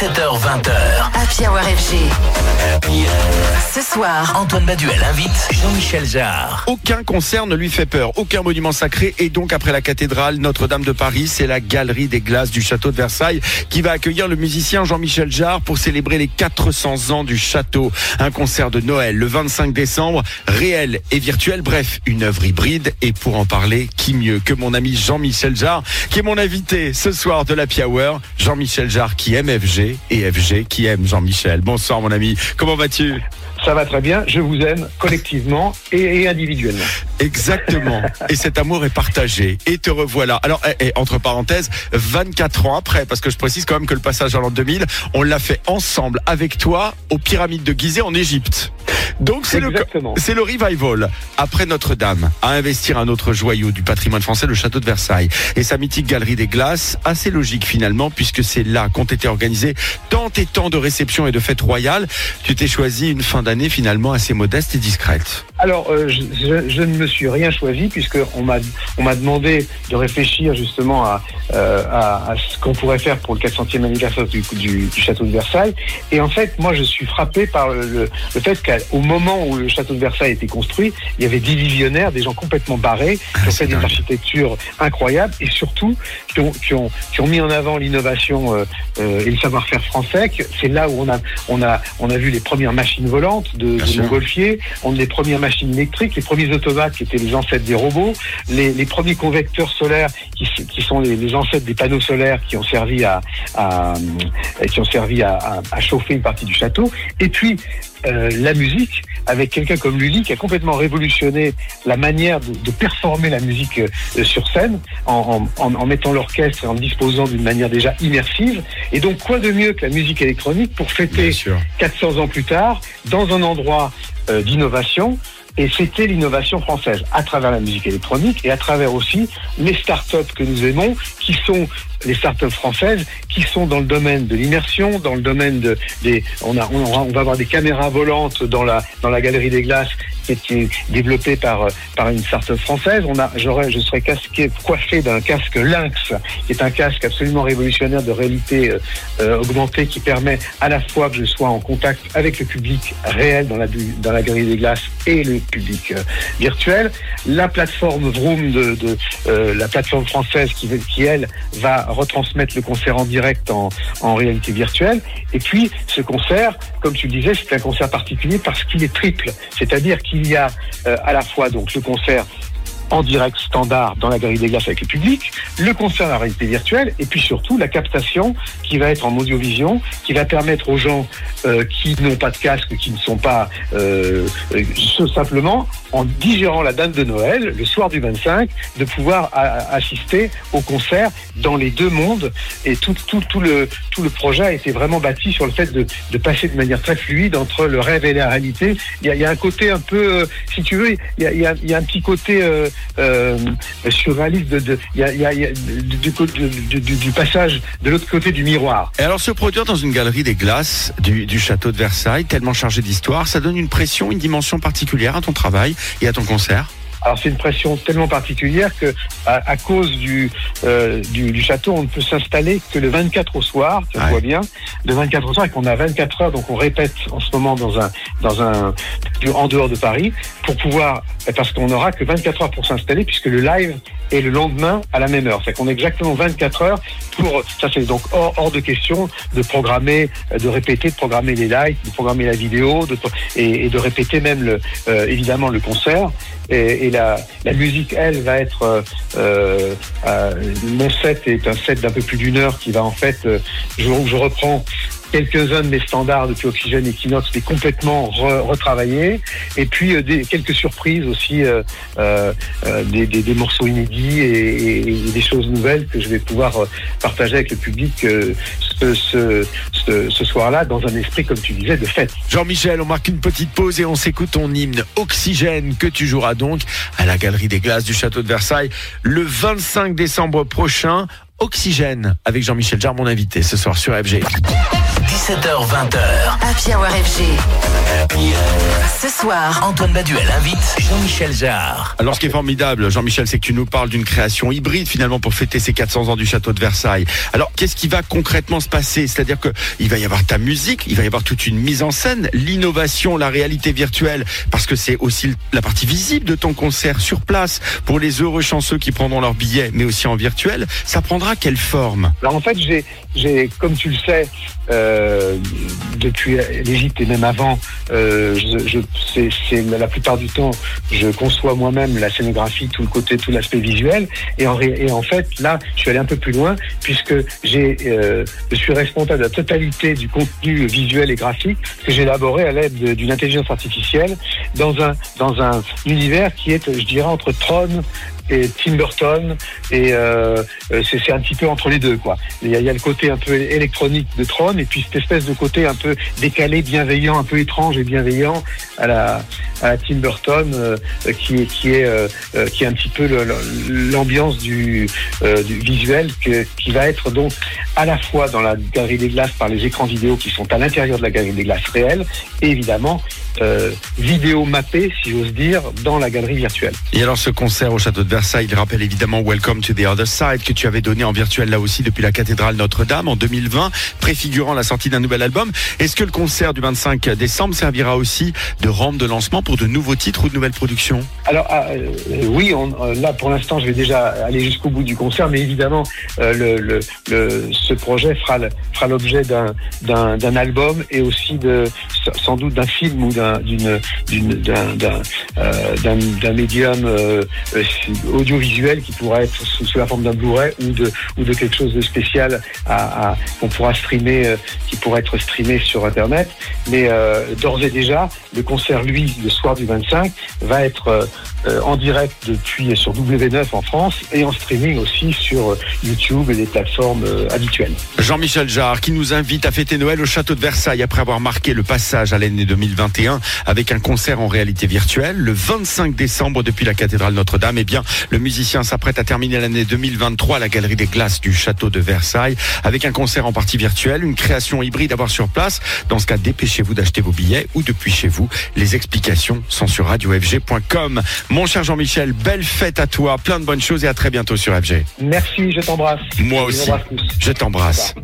17h20h. Happy Hour FG. Ce soir, Antoine Baduel invite Jean-Michel Jarre. Aucun concert ne lui fait peur, aucun monument sacré. Et donc, après la cathédrale Notre-Dame de Paris, c'est la galerie des glaces du château de Versailles qui va accueillir le musicien Jean-Michel Jarre pour célébrer les 400 ans du château. Un concert de Noël le 25 décembre, réel et virtuel. Bref, une œuvre hybride. Et pour en parler, qui mieux que mon ami Jean-Michel Jarre, qui est mon invité ce soir de la Hour. Jean-Michel Jarre qui aime Et FG qui aime Jean-Michel. Bonsoir, mon ami. Comment vas-tu? Ça va très bien, je vous aime collectivement et, et individuellement. Exactement. et cet amour est partagé. Et te revoilà. Alors, eh, eh, entre parenthèses, 24 ans après, parce que je précise quand même que le passage à l'an 2000, on l'a fait ensemble avec toi aux pyramides de Gizeh en Égypte. Donc c'est le, c'est le revival après Notre-Dame à investir un autre joyau du patrimoine français, le château de Versailles et sa mythique galerie des glaces. Assez logique finalement puisque c'est là qu'ont été organisées tant et tant de réceptions et de fêtes royales. Tu t'es choisi une fin d'année finalement assez modeste et discrète. Alors, euh, je, je- je ne me suis rien choisi puisque on m'a on m'a demandé de réfléchir justement à, euh, à, à ce qu'on pourrait faire pour le 400e anniversaire du, du, du château de Versailles. Et en fait, moi, je suis frappé par le, fait qu'au moment où le château de Versailles a été construit, il y avait des visionnaires, des gens complètement barrés, qui ont c'est fait des architectures incroyables et surtout qui ont, qui ont, qui ont mis en avant l'innovation euh, et le savoir-faire français. C'est là où on a, on, a, on a vu les premières machines volantes de, de on a les premières machines électriques, les premiers automates qui étaient les ancêtres des robots, les, les premiers convecteurs solaires qui, sont les, les ancêtres des panneaux solaires qui ont servi à, à, qui ont servi à, à- à chauffer une partie du château. Et puis euh, la musique avec quelqu'un comme Lully qui a complètement révolutionné la manière de, de performer la musique euh, sur scène en, en- en- mettant l'orchestre et en disposant d'une manière déjà immersive. Et donc quoi de mieux que la musique électronique pour fêter sûr. 400 ans plus tard, dans un endroit euh, d'innovation. Et c'était l'innovation française à travers la musique électronique et à travers aussi les startups que nous aimons, qui sont les startups françaises, qui sont dans le domaine de l'immersion, dans le domaine de des. On a, on, aura- on va avoir des caméras volantes dans la dans la galerie des glaces qui est- développée par euh, par une startup française. On a, j'aurais, je serais casqué, coiffé d'un casque Lynx, qui est un casque absolument révolutionnaire de réalité euh, euh, augmentée qui permet à la fois que je sois en contact avec le public réel dans la, dans la galerie des glaces et le public euh, virtuel. La plateforme Vroom de, de euh, la plateforme française qui, qui elle va retransmettre le concert en direct en, réalité virtuelle. Et puis ce concert, comme tu le disais, c'est un concert particulier parce qu'il est triple, c'est-à-dire qu'il y a euh, à la fois donc le concert en direct standard dans la galerie des glaces avec le public, le concert à la réalité virtuelle et puis surtout la captation qui va être en audiovision, qui va permettre aux gens euh, qui n'ont pas de casque, qui ne sont pas euh, euh, simplement en digérant la date de Noël le soir du 25, de pouvoir assister au concert dans les deux mondes et tout, tout, tout, le, tout le projet a été vraiment bâti sur le fait de, de passer de manière très fluide entre le rêve et la réalité. Il y a, y a un côté un peu, euh, si tu veux, il y a, y y a un petit côté euh, euh, surréaliste de, de, il y a, il y a, il y a du, passage de l'autre côté du miroir. Et alors se produire dans une galerie des glaces du, du château de Versailles, tellement chargée d'histoire, ça donne une pression, une dimension particulière à ton travail et à ton concert? Alors c'est une pression tellement particulière que à, à cause du, euh, du du château, on ne peut s'installer que le 24 au soir, tu Ouais. vois bien, le 24 au soir et qu'on a 24 heures, donc on répète en ce moment dans un dans un en dehors de Paris pour pouvoir parce qu'on n'aura que 24 heures pour s'installer puisque le live est le lendemain à la même heure. C'est qu'on a exactement 24 heures pour ça c'est donc hors, hors de question de programmer, de répéter, de programmer les lives, de programmer la vidéo, et, de répéter même le euh, évidemment le concert et, la, la musique, elle, va être. euh, euh, mon set est un set d'un peu plus d'une heure qui va en fait. je, je reprends quelques-uns de mes standards depuis Oxygène Equinox, mais complètement re- retravaillés. Et puis euh, des, quelques surprises aussi, euh, euh, euh, des, des, des morceaux inédits et, et- et des choses nouvelles que je vais pouvoir euh, partager avec le public ce, ce, ce, ce soir-là dans un esprit, comme tu disais, de fête. Jean-Michel, on marque une petite pause et on s'écoute ton hymne Oxygène que tu joueras donc à la Galerie des Glaces du Château de Versailles le 25 décembre prochain. Oxygène avec Jean-Michel Jarre, mon invité ce soir sur FG. 17h20h. Happy Hour FG. Ce soir, Antoine Baduel invite Jean-Michel Jarre. Alors ce qui est formidable, Jean-Michel, c'est que tu nous parles d'une création hybride finalement pour fêter ces 400 ans du château de Versailles. Alors qu'est-ce qui va concrètement se passer? C'est-à-dire que il va y avoir ta musique, il va y avoir toute une mise en scène, l'innovation, la réalité virtuelle, parce que c'est aussi la partie visible de ton concert sur place pour les heureux chanceux qui prendront leur billet, mais aussi en virtuel. Ça prendra quelle forme? Alors en fait, j'ai, j'ai, comme tu le sais, euh, depuis l'Égypte et même avant, euh, la plupart du temps, je conçois moi-même la scénographie, tout le côté, tout l'aspect visuel. Et en, fait, là, je suis allé un peu plus loin puisque euh, je suis responsable de la totalité du contenu visuel et graphique que j'ai élaboré à l'aide de- d'une intelligence artificielle dans un dans un univers qui est, je dirais, entre Tron et Tim Burton et euh, euh, c'est un petit peu entre les deux quoi. Il y, a, le côté un peu électronique de Tron et puis cette espèce de côté un peu décalé, bienveillant, un peu étrange et bienveillant à la, à Tim Burton euh, qui est qui est un petit peu l'ambiance du, visuel qui va être donc à la fois dans la galerie des glaces par les écrans vidéo qui sont à l'intérieur de la galerie des glaces réelle et évidemment euh, vidéo mappée si j'ose dire dans la galerie virtuelle. Et alors ce concert au château de Versailles, il rappelle évidemment Welcome to the Other Side que tu avais donné en virtuel là aussi depuis la cathédrale Notre-Dame en 2020, préfigurant la sortie d'un nouvel album. Est-ce que le concert du 25 décembre servira aussi de rampe de lancement pour de nouveaux titres ou de nouvelles productions? Alors ah, euh, oui, on, euh, là pour l'instant, je vais déjà aller jusqu'au bout du concert, mais évidemment, euh, le, le, le- ce projet fera l'objet d'un album et aussi de sans doute d'un film ou d'un euh, d'un médium euh, audiovisuel qui pourrait être sous, la forme d'un Blu-ray ou de ou de quelque chose de spécial qu'on pourra streamer, euh, qui pourrait être streamé sur Internet. Mais d'ores et déjà, le concert, lui, le soir du 25, va être en direct depuis sur W9 en France et en streaming aussi sur YouTube et les plateformes habituelles. Jean-Michel Jarre qui nous invite à fêter Noël au château de Versailles après avoir marqué le passage à l'année 2021 avec un concert en réalité virtuelle le 25 décembre depuis la cathédrale Notre-Dame. Eh bien, le musicien s'apprête à terminer l'année 2023 à la galerie des glaces du château de Versailles avec un concert en partie virtuelle, une création hybride à voir sur place. Dans ce cas, dépêchez-vous d'acheter vos billets ou depuis chez vous. Les explications sont sur radiofg.com. Mon cher Jean-Michel, belle fête à toi, plein de bonnes choses et à très bientôt sur FG. Merci, je t'embrasse. Moi aussi. Je t'embrasse.